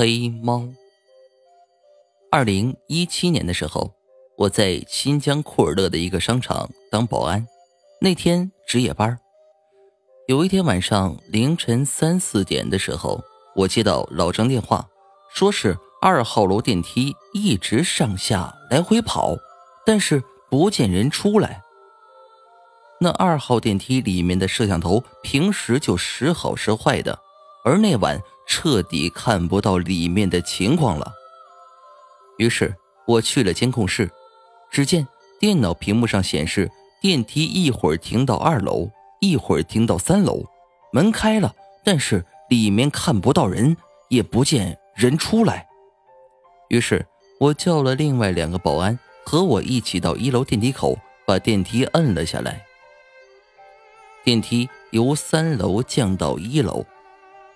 黑猫。二零一七年的时候，我在新疆库尔勒的一个商场当保安，那天值夜班。有一天晚上凌晨三四点的时候，我接到老张电话，说是二号楼电梯一直上下来回跑，但是不见人出来。那二号电梯里面的摄像头平时就时好时坏的，而那晚彻底看不到里面的情况了。于是我去了监控室，只见电脑屏幕上显示电梯一会儿停到二楼，一会儿停到三楼，门开了，但是里面看不到人，也不见人出来。于是我叫了另外两个保安和我一起到一楼电梯口，把电梯摁了下来。电梯由三楼降到一楼，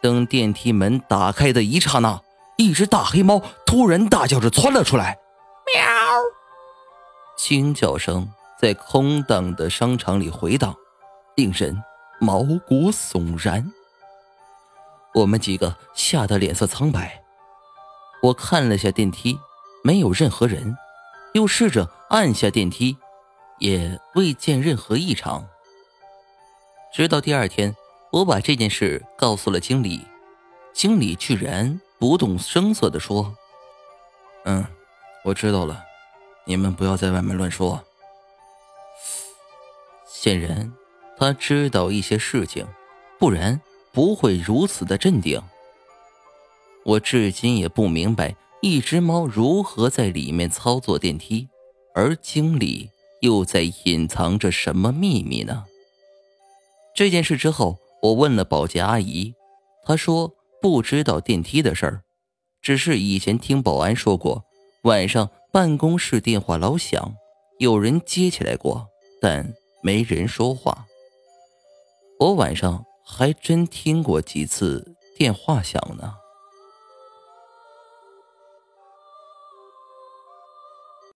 等电梯门打开的一刹那，一只大黑猫突然大叫着窜了出来，喵！惊叫声在空荡的商场里回荡，令人毛骨悚然。我们几个吓得脸色苍白。我看了下电梯，没有任何人，又试着按下电梯，也未见任何异常。直到第二天，我把这件事告诉了经理，经理居然不动声色地说：“嗯，我知道了，你们不要在外面乱说。”显然，他知道一些事情，不然不会如此的镇定。我至今也不明白，一只猫如何在里面操作电梯，而经理又在隐藏着什么秘密呢？这件事之后，我问了保洁阿姨，她说不知道电梯的事儿，只是以前听保安说过，晚上办公室电话老响，有人接起来过，但没人说话。我晚上还真听过几次电话响呢。